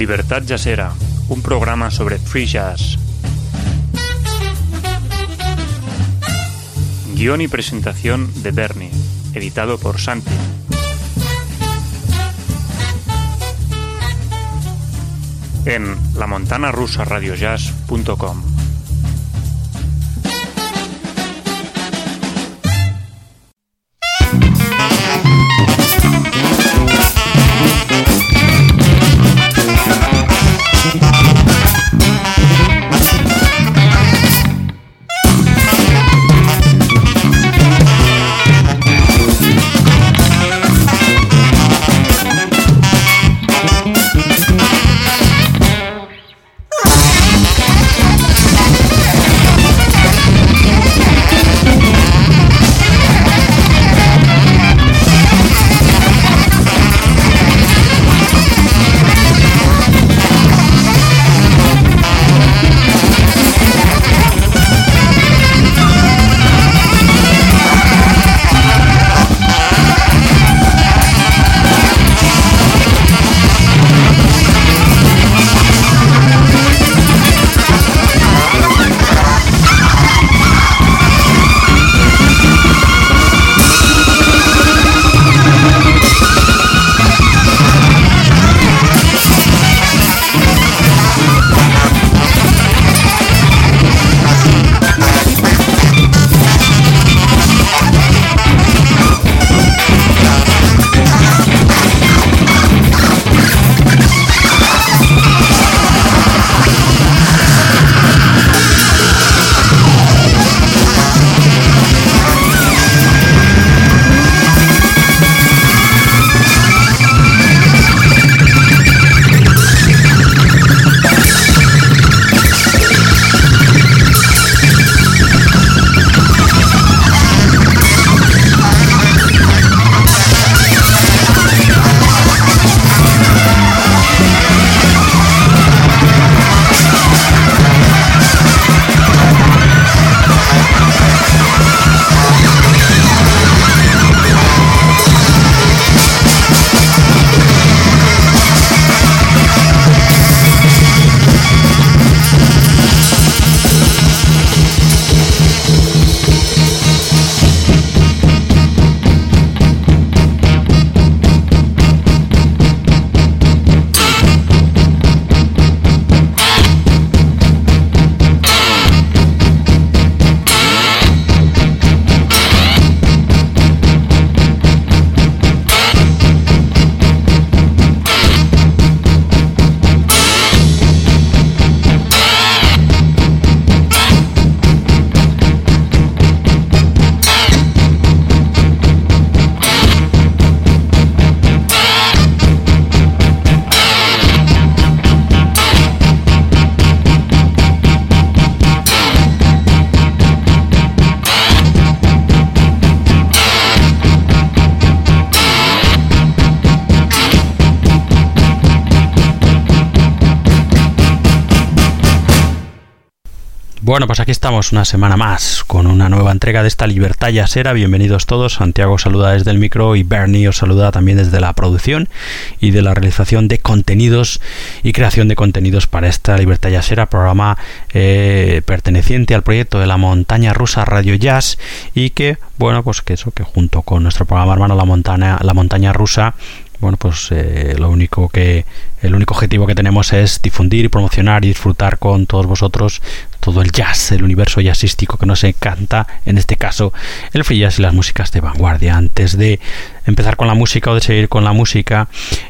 Libertad Jazzera, un programa sobre free jazz. Guión y presentación de Bernie, editado por Santi. En lamontanarusaradiojazz.com. una semana más con una nueva entrega de esta Libertad Yasera. Bienvenidos todos. Santiago saluda desde el micro y Bernie os saluda también desde la producción y de la realización de contenidos y creación de contenidos para esta Libertad Yasera, programa eh, perteneciente al proyecto de la montaña rusa Radio Jazz y que, bueno, pues que eso, que junto con nuestro programa hermano La Montaña, la montaña Rusa, bueno, pues eh, lo único que el único objetivo que tenemos es difundir y promocionar y disfrutar con todos vosotros todo el jazz, el universo jazzístico que nos encanta, en este caso el free jazz y las músicas de vanguardia. Antes de empezar con la música o de seguir con la música,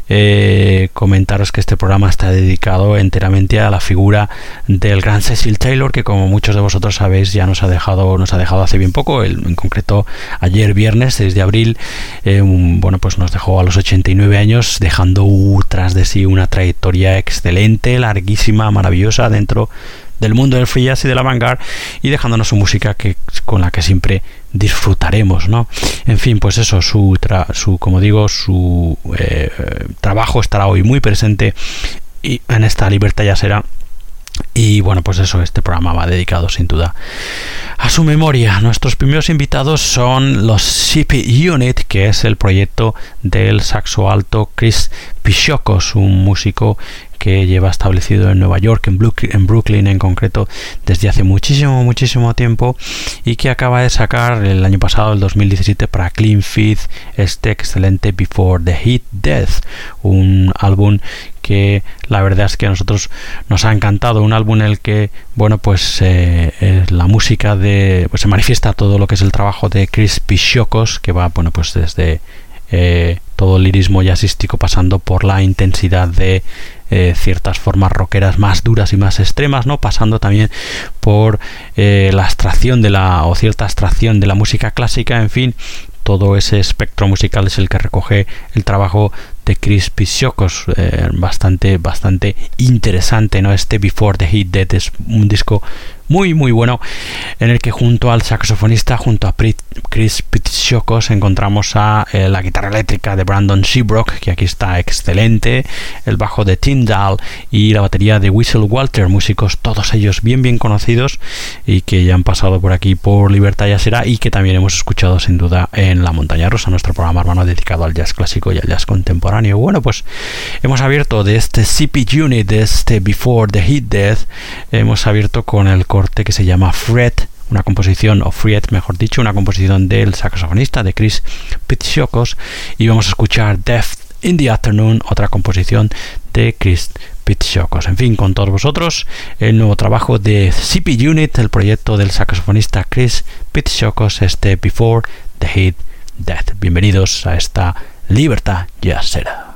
eh, comentaros que este programa está dedicado enteramente a la figura del gran Cecil Taylor, que como muchos de vosotros sabéis ya nos ha dejado, nos ha dejado hace bien poco, en concreto ayer viernes 6 de abril, eh, bueno pues nos dejó a los 89 años, dejando tras de sí una trayectoria excelente, larguísima, maravillosa dentro del mundo del free jazz y de la vanguard y dejándonos su música que con la que siempre disfrutaremos no en fin pues eso su, su como digo su eh, trabajo estará hoy muy presente y en esta libertad ya será y bueno, pues eso, este programa va dedicado sin duda a su memoria. Nuestros primeros invitados son los CP Unit, que es el proyecto del saxo alto Chris Pichocos, un músico que lleva establecido en Nueva York, en en Brooklyn en concreto, desde hace muchísimo, muchísimo tiempo y que acaba de sacar el año pasado, el 2017, para Clean Feed este excelente Before the Heat Death, un álbum que la verdad es que a nosotros nos ha encantado un álbum en el que bueno pues eh, la música de pues se manifiesta todo lo que es el trabajo de Chris Pichocos que va bueno pues desde eh, todo el lirismo jazzístico pasando por la intensidad de eh, ciertas formas rockeras más duras y más extremas, ¿no? Pasando también por la abstracción de la o cierta abstracción de la música clásica, en fin, todo ese espectro musical es el que recoge el trabajo de Chris Pisiocos, eh, bastante, bastante interesante, ¿no? Este Before the Heat Dead es un disco muy muy bueno en el que junto al saxofonista junto a Chris Pitsiokos encontramos a eh, la guitarra eléctrica de Brandon Seabrook que aquí está excelente el bajo de Tyndall y la batería de Whistle Walter músicos todos ellos bien bien conocidos y que ya han pasado por aquí por Libertad Será y que también hemos escuchado sin duda en La Montaña Rosa nuestro programa hermano dedicado al jazz clásico y al jazz contemporáneo. Bueno pues hemos abierto de este CP Unit de este Before the Heat Death hemos abierto con el que se llama Fred, una composición, o Fred, mejor dicho, una composición del saxofonista de Chris Pitsiokos, y vamos a escuchar Death in the Afternoon, otra composición de Chris Pitsiokos. En fin, con todos vosotros, el nuevo trabajo de CP Unit, el proyecto del saxofonista Chris Pitsiokos, este Before the Heat Death. Bienvenidos a esta libertad será.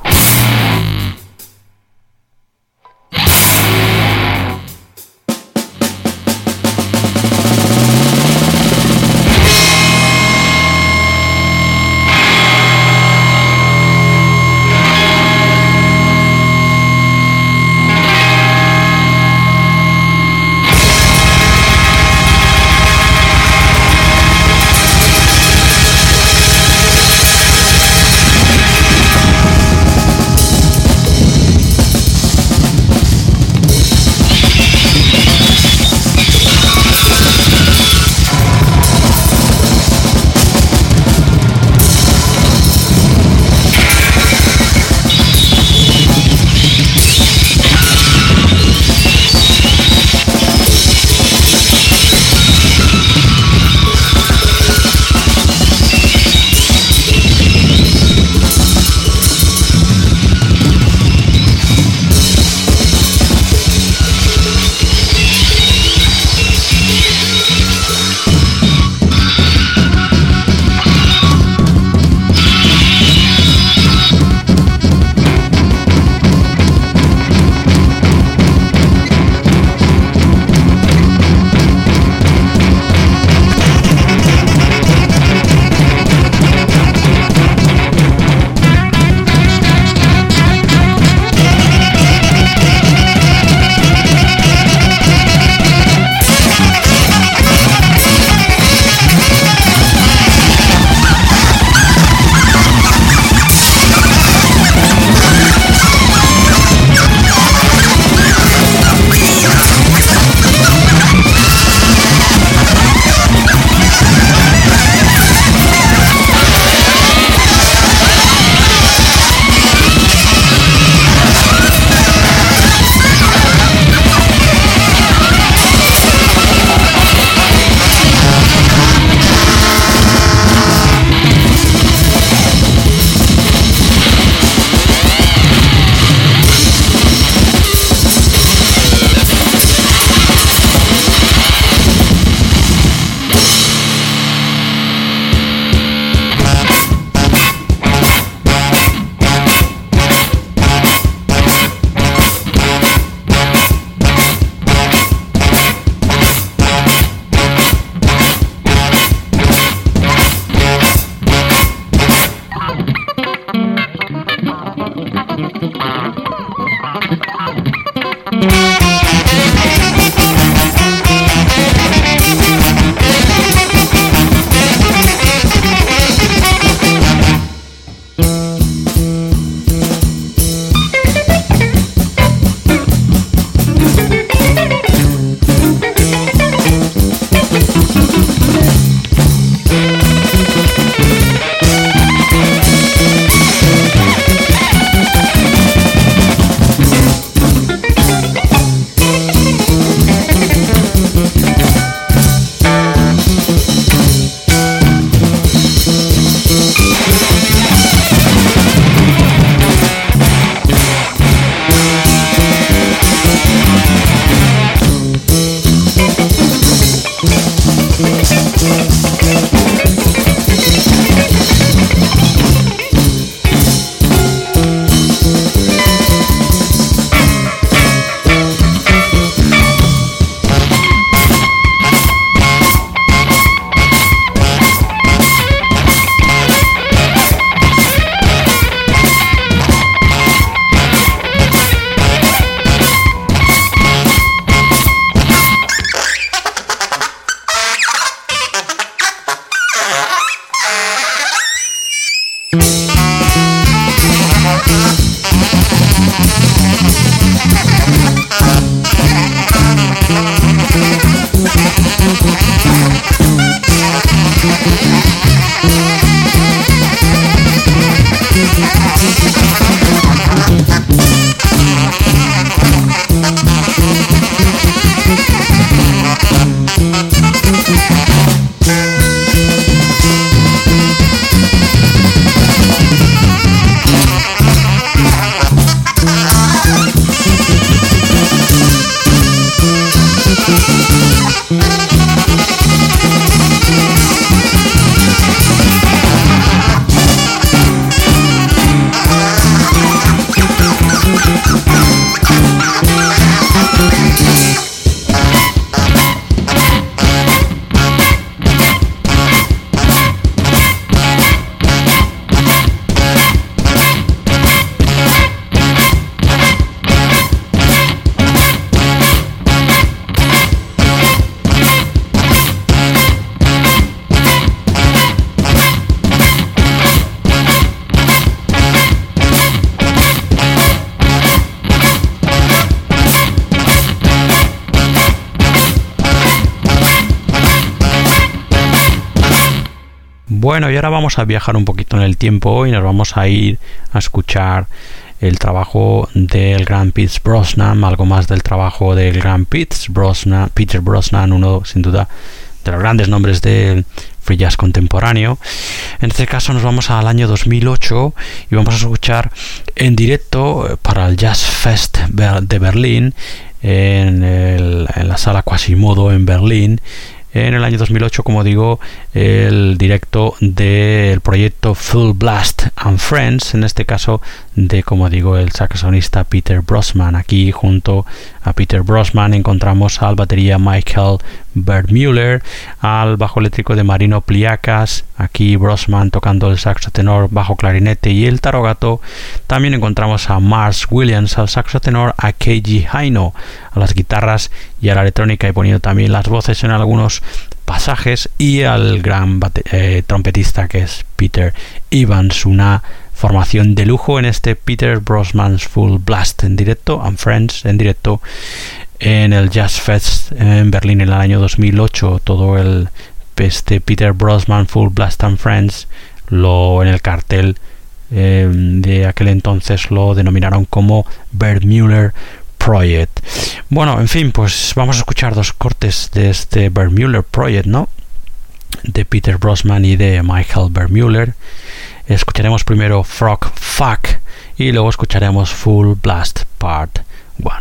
Ahora vamos a viajar un poquito en el tiempo y nos vamos a ir a escuchar el trabajo del gran Pete Brosnan, algo más del trabajo del gran Pete Brosnan, Peter Brosnan, uno sin duda de los grandes nombres del free jazz contemporáneo. En este caso nos vamos al año 2008 y vamos a escuchar en directo para el Jazz Fest de Berlín en, en la sala Quasimodo en Berlín en el año 2008, como digo, el directo del proyecto Full Blast and Friends, en este caso de, como digo, el saxofonista Peter Brosman. Aquí junto a Peter Brosman encontramos al batería Michael Bermuller, al bajo eléctrico de Marino Pliacas, aquí Brosman tocando el saxo tenor, bajo clarinete y el tarogato. También encontramos a Mars Williams al saxo tenor, a Keiji Haino a las guitarras y a la electrónica y poniendo también las voces en algunos pasajes y al gran eh, trompetista que es Peter Evans, una formación de lujo en este Peter Brosman's Full Blast en directo, and Friends en directo en el Jazz Fest en Berlín en el año 2008. Todo el este Peter Brosman Full Blast and Friends lo en el cartel eh, de aquel entonces lo denominaron como Bert Muller Project. Bueno, en fin, pues vamos a escuchar dos cortes de este Bermuller Project, ¿no? De Peter Brosman y de Michael Bermuller. Escucharemos primero Frog Fuck y luego escucharemos Full Blast Part 1.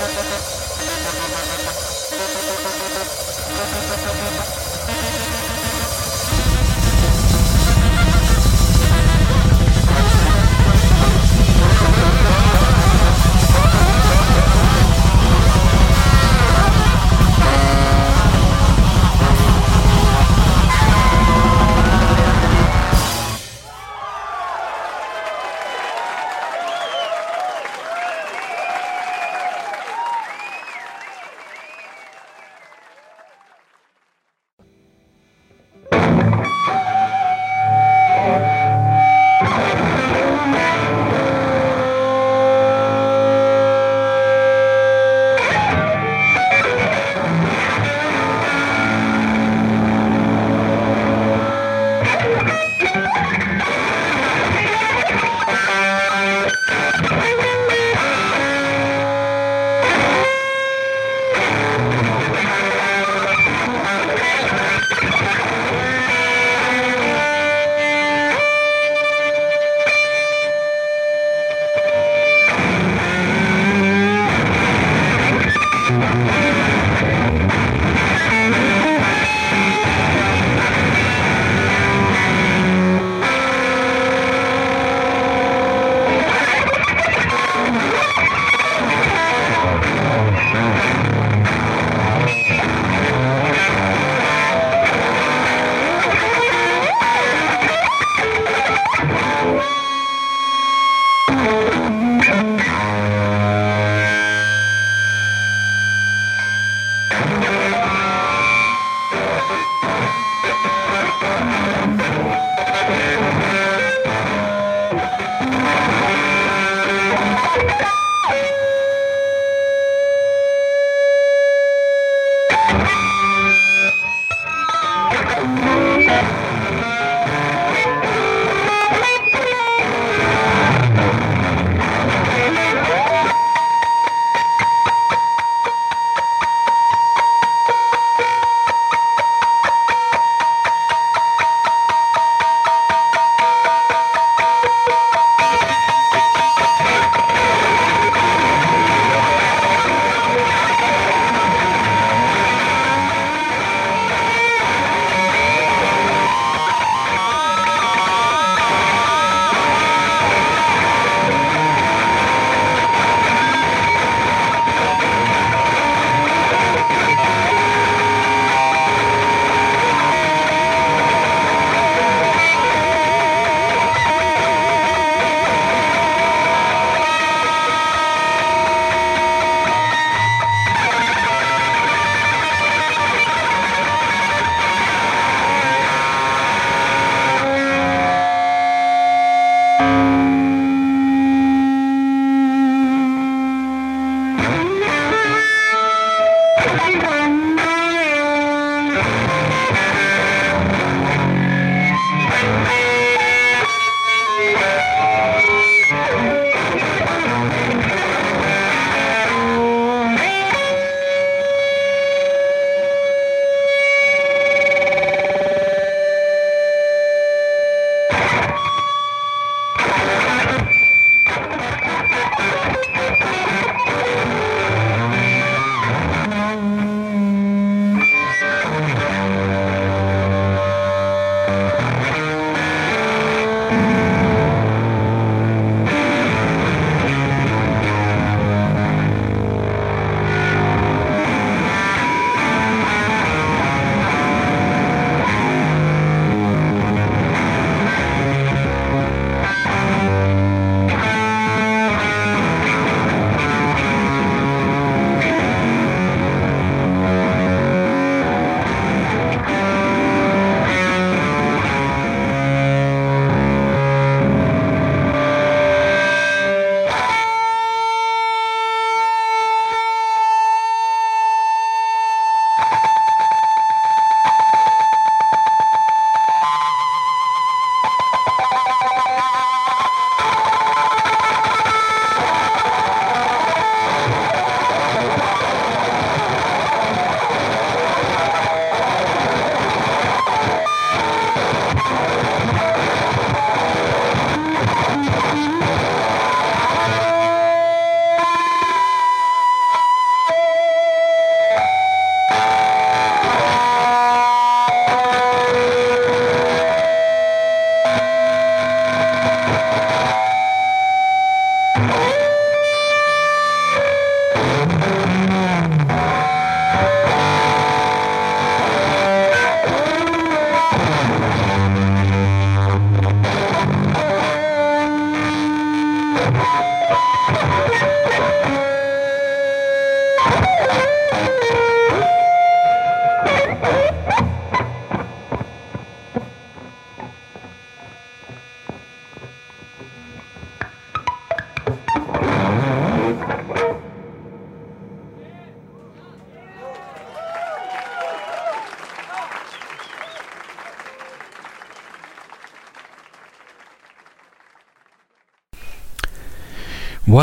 Thank you.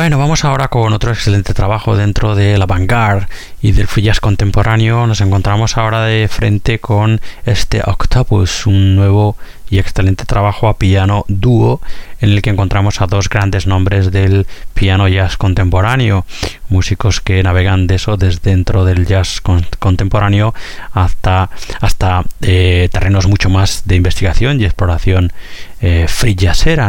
Bueno, vamos ahora con otro excelente trabajo dentro de la vanguard y del free jazz contemporáneo. Nos encontramos ahora de frente con este Octopus, un nuevo y excelente trabajo a piano dúo en el que encontramos a dos grandes nombres del piano jazz contemporáneo, músicos que navegan de eso desde dentro del jazz contemporáneo hasta, hasta eh, terrenos mucho más de investigación y exploración eh, free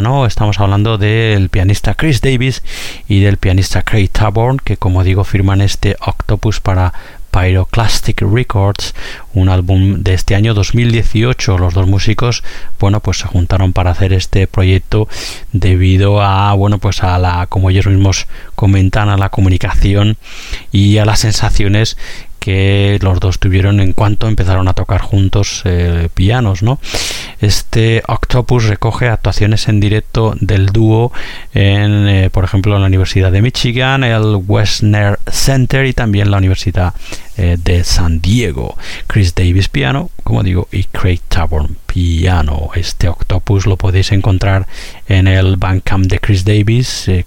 ¿no? Estamos hablando del pianista Chris Davis y del pianista Craig Taborn, que como digo firman este Octopus para Pyroclastic Records, un álbum de este año 2018. Los dos músicos, bueno, pues se juntaron para hacer este proyecto debido a, bueno, pues a la, como ellos mismos comentan, a la comunicación y a las sensaciones que los dos tuvieron en cuanto empezaron a tocar juntos eh, pianos, ¿no? Este Octopus recoge actuaciones en directo del dúo en, eh, por ejemplo, en la Universidad de Michigan, el Westner Center y también la Universidad eh, de San Diego. Chris Davis piano, como digo, y Craig Taborn piano. Este Octopus lo podéis encontrar en el Bandcamp de Chris Davis, eh,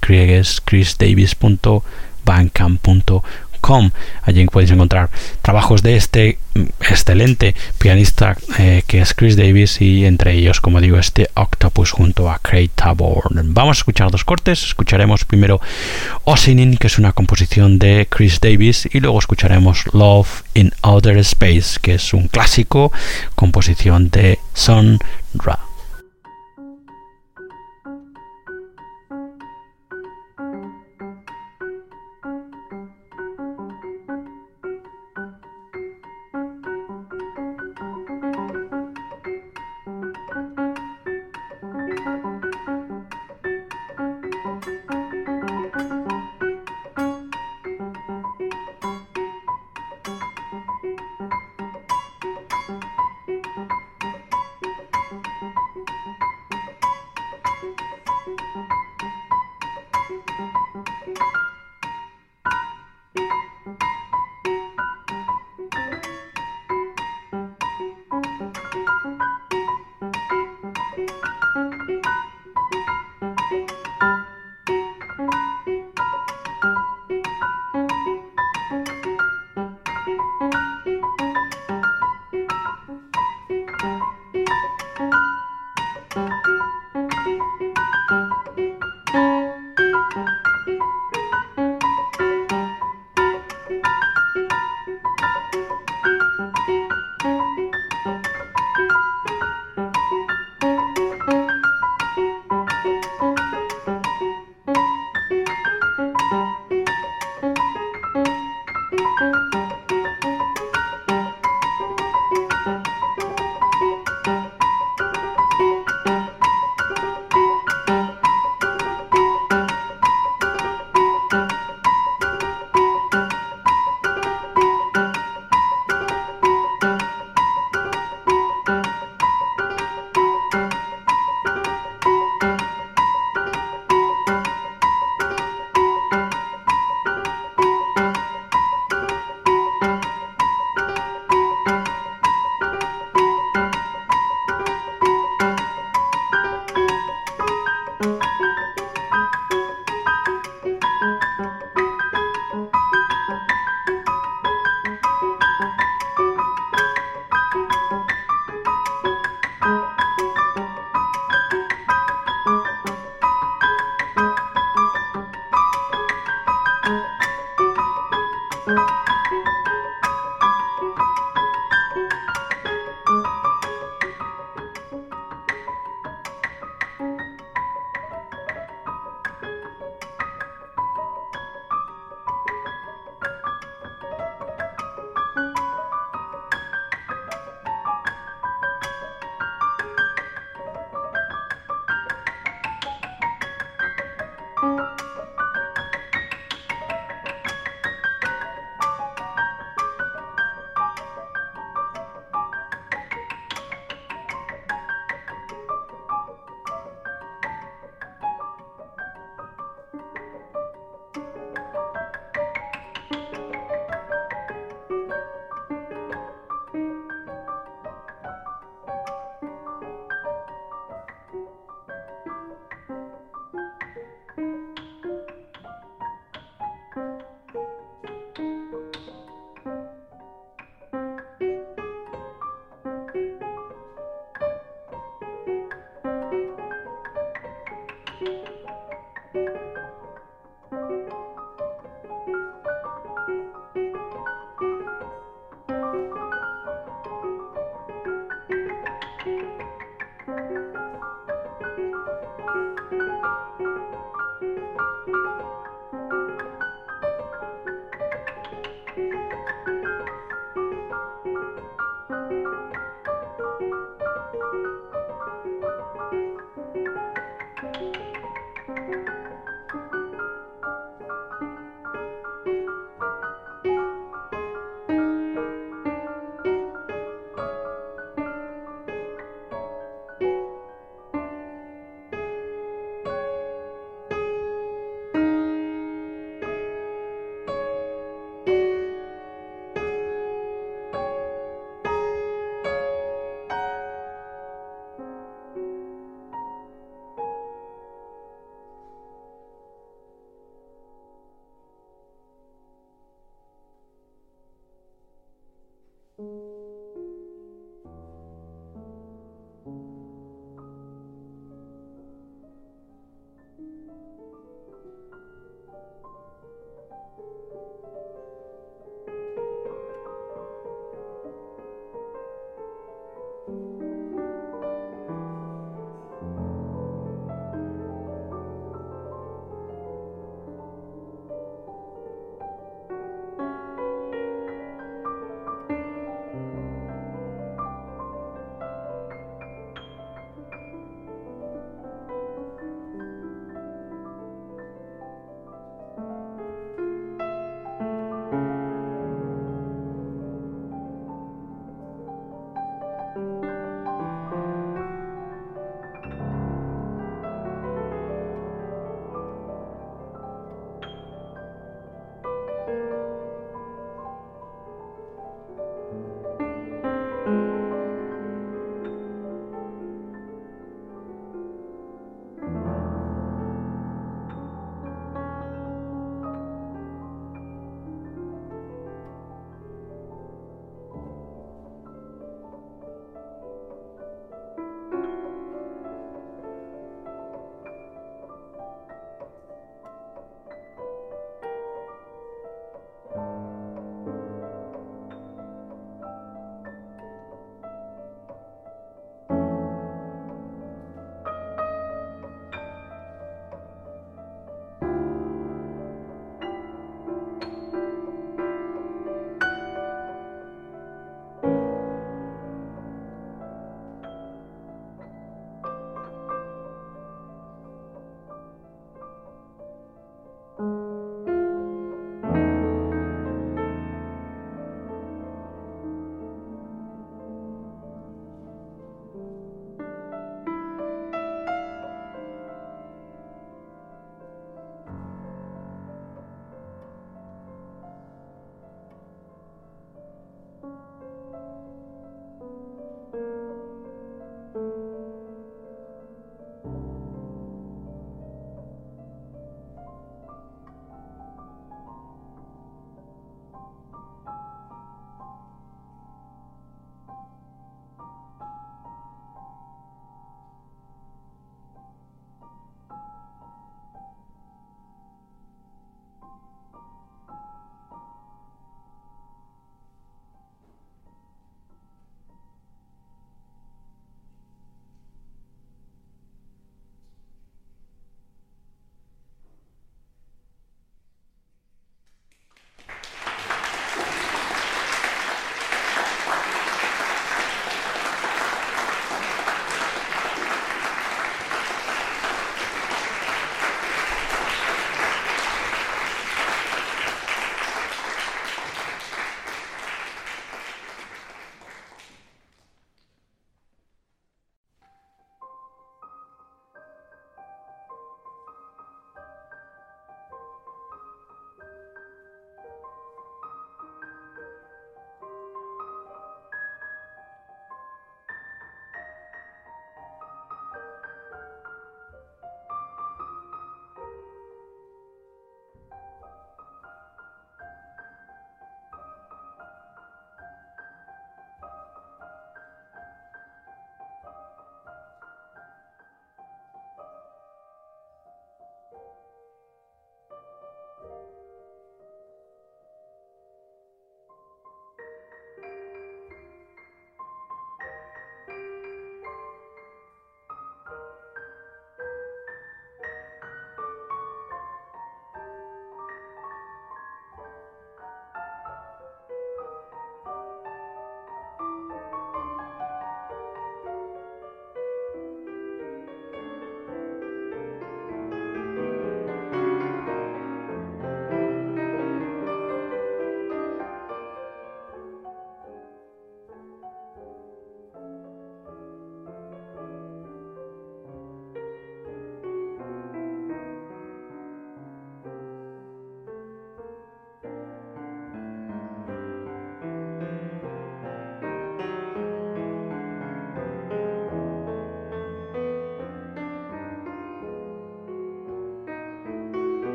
Allí podéis encontrar trabajos de este excelente pianista eh, que es Chris Davis y entre ellos, como digo, este Octopus junto a Craig Taborn. Vamos a escuchar dos cortes. Escucharemos primero Ossining, que es una composición de Chris Davis, y luego escucharemos Love in Outer Space, que es un clásico, composición de Son Ra.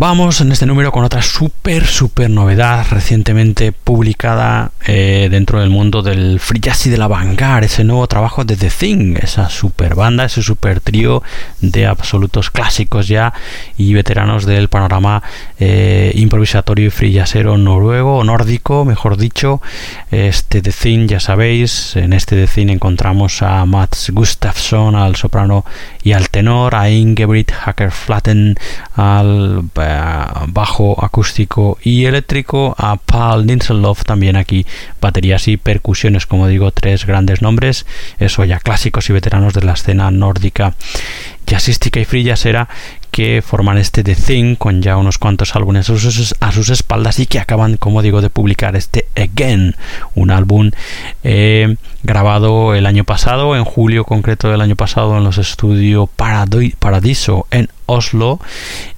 Vamos en este número con otra súper, súper novedad recientemente publicada eh, dentro del mundo del free jazz y de la vanguard, ese nuevo trabajo de The Thing, esa super banda, ese super trío de absolutos clásicos ya y veteranos del panorama eh, improvisatorio y free jazzero noruego o nórdico, mejor dicho. Este The Thing, ya sabéis, en este The Thing encontramos a Mats Gustafsson al soprano y al tenor, a Ingebrigt Hacker Flatten al bajo acústico y eléctrico, a Paul Linselov también aquí baterías y percusiones, como digo, tres grandes nombres, eso ya clásicos y veteranos de la escena nórdica jazzística y free jazzera que forman este The Thing con ya unos cuantos álbumes a sus, espaldas y que acaban, como digo, de publicar este Again, un álbum eh, grabado el año pasado, en julio concreto del año pasado, en los estudios Paradiso en Oslo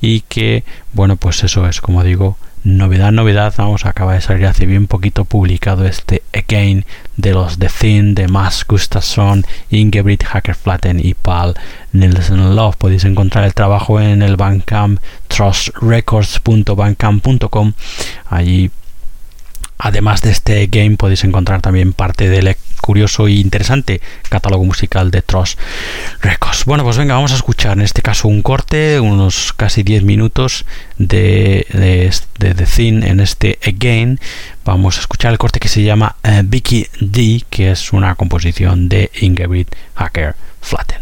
y que, bueno, pues eso es, como digo, novedad, novedad, vamos, acaba de salir hace bien poquito publicado este Again de los The Thin, de Max Gustafsson, Ingebrigt Hackerflatten y Paul Nielsen Love. Podéis encontrar el trabajo en el Bandcamp trustrecords.bandcamp.com. Allí Además de este game podéis encontrar también parte del curioso e interesante catálogo musical de Trust Records. Bueno, pues venga, vamos a escuchar en este caso un corte, unos casi 10 minutos de, de, The Thing en este Again. Vamos a escuchar el corte que se llama eh, Vicky D, que es una composición de Ingrid Hacker Flatten.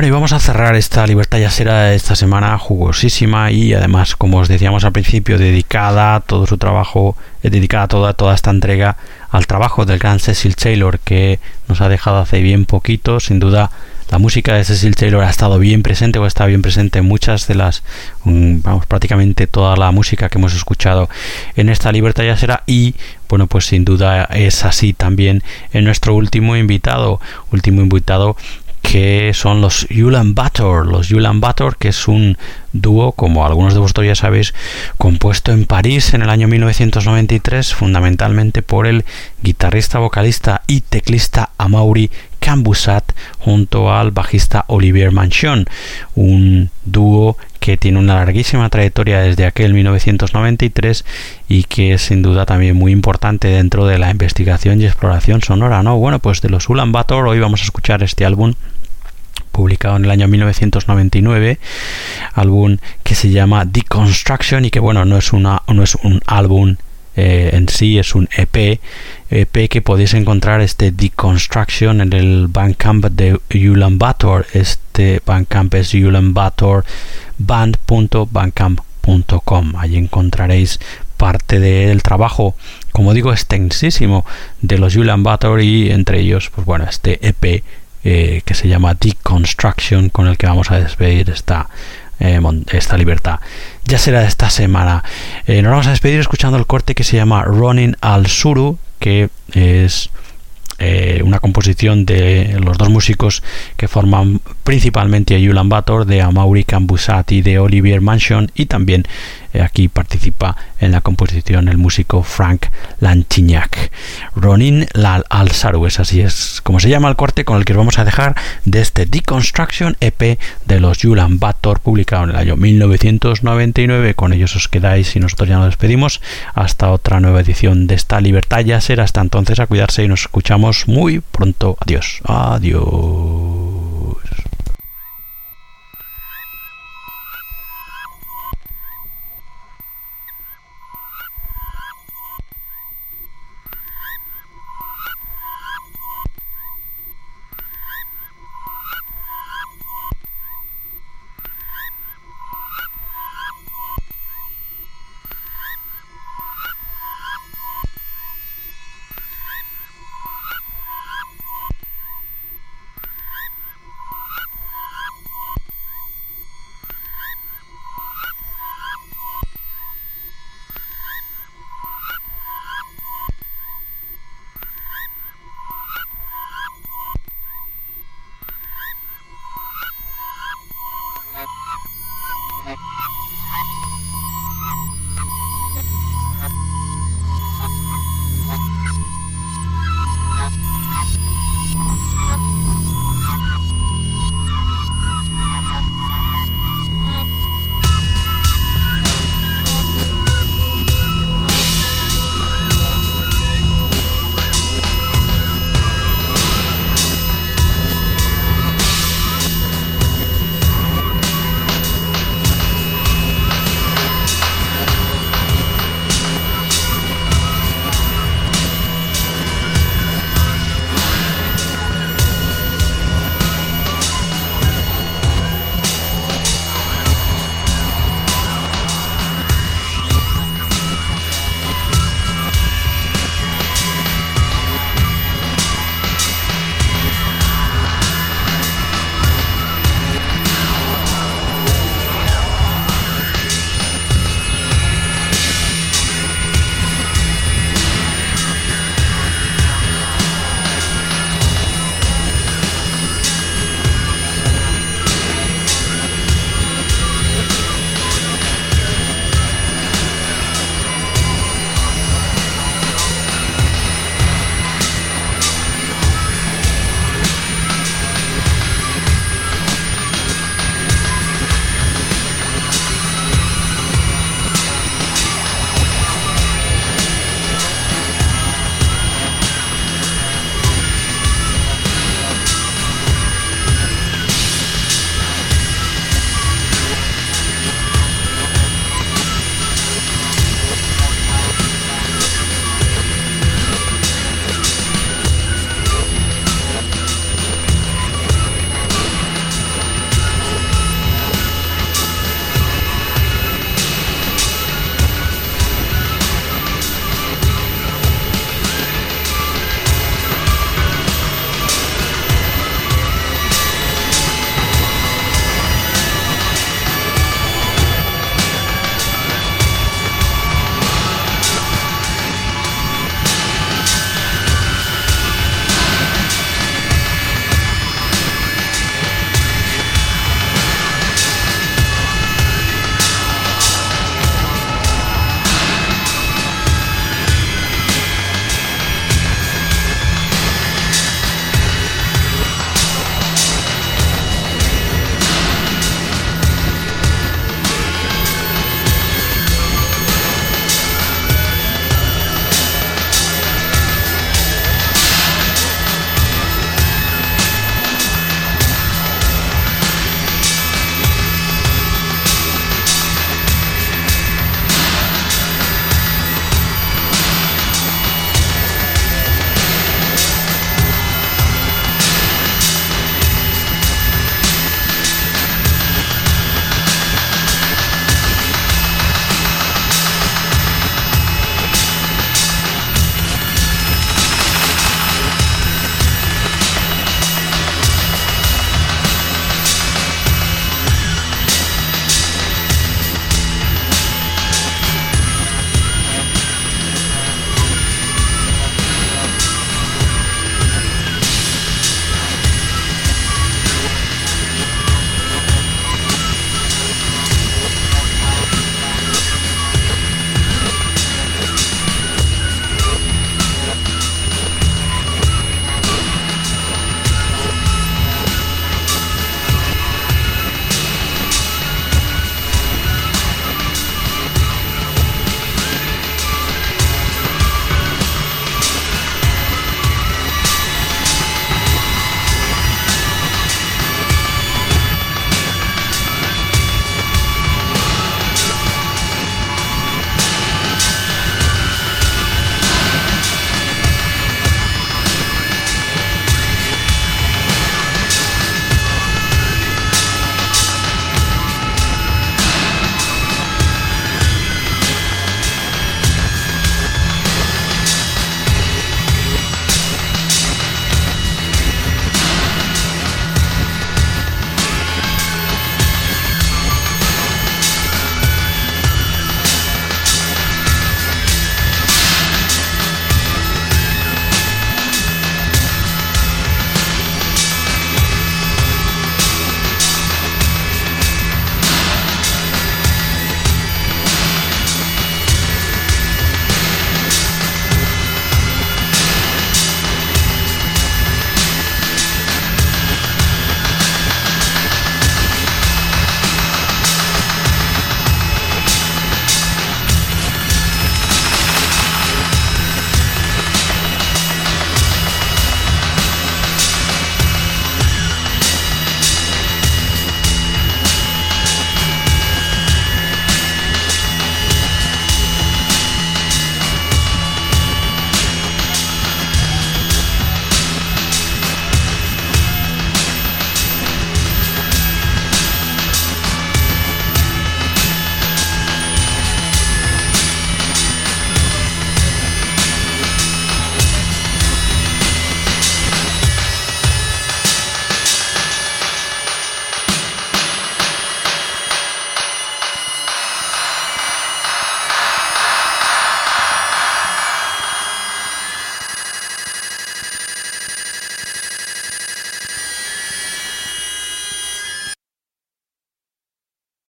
Bueno, y vamos a cerrar esta Libertad ya será esta semana jugosísima y además, como os decíamos al principio, dedicada todo su trabajo, eh, dedicada toda, toda esta entrega al trabajo del gran Cecil Taylor que nos ha dejado hace bien poquito. Sin duda, la música de Cecil Taylor ha estado bien presente o está bien presente en muchas de las, mm, vamos, prácticamente toda la música que hemos escuchado en esta Libertad ya será y bueno, pues sin duda es así también en nuestro último invitado, último invitado que son los Ulan Bator. Los Ulan Bator, que es un dúo, como algunos de vosotros ya sabéis, compuesto en París en el año 1993, fundamentalmente por el guitarrista, vocalista y teclista Amaury Cambusat junto al bajista Olivier Manchon, un dúo que tiene una larguísima trayectoria desde aquel 1993 y que es sin duda también muy importante dentro de la investigación y exploración sonora, ¿no? Bueno, pues de los Ulan Bator hoy vamos a escuchar este álbum publicado en el año 1999, álbum que se llama Deconstruction y que bueno, no es una no es un álbum eh, en sí es un EP, EP que podéis encontrar este Deconstruction en el Bandcamp de Ulan Bator. Este Bandcamp es ulanbatorband.bandcamp.com. Allí encontraréis parte del trabajo, como digo, extensísimo de los Ulan Bator y entre ellos, pues bueno, este EP eh, que se llama Deconstruction con el que vamos a despedir esta eh, esta libertad. Ya será esta semana. Eh, nos vamos a despedir escuchando el corte que se llama Running al Suru, que es una composición de los dos músicos que forman principalmente a Yulan Bator, de Amaury Cambusati, de Olivier Mansion y también aquí participa en la composición el músico Frank Lanchignac. Ronin Lal Al Saru, es así es como se llama el corte con el que os vamos a dejar de este Deconstruction EP de los Yulan Bator publicado en el año 1999. Con ellos os quedáis y nosotros ya nos despedimos hasta otra nueva edición de esta Libertad ya será hasta entonces a cuidarse y nos escuchamos muy pronto. Adiós. Adiós.